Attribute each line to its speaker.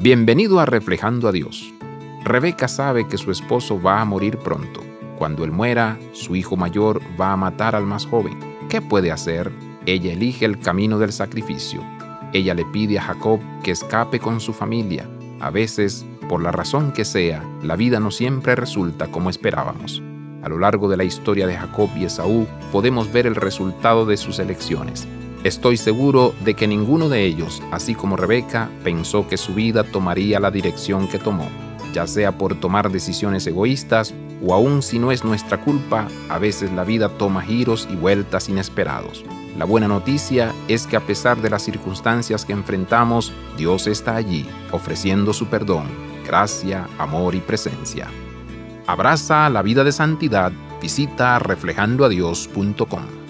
Speaker 1: Bienvenido a Reflejando a Dios. Rebeca sabe que su esposo va a morir pronto. Cuando él muera, su hijo mayor va a matar al más joven. ¿Qué puede hacer? Ella elige el camino del sacrificio. Ella le pide a Jacob que escape con su familia. A veces, por la razón que sea, la vida no siempre resulta como esperábamos. A lo largo de la historia de Jacob y Esaú podemos ver el resultado de sus elecciones. Estoy seguro de que ninguno de ellos, así como Rebeca, pensó que su vida tomaría la dirección que tomó, ya sea por tomar decisiones egoístas o aun si no es nuestra culpa, a veces la vida toma giros y vueltas inesperados. La buena noticia es que a pesar de las circunstancias que enfrentamos, Dios está allí, ofreciendo su perdón, gracia, amor y presencia. Abraza la vida de santidad, visita reflejandoadios.com.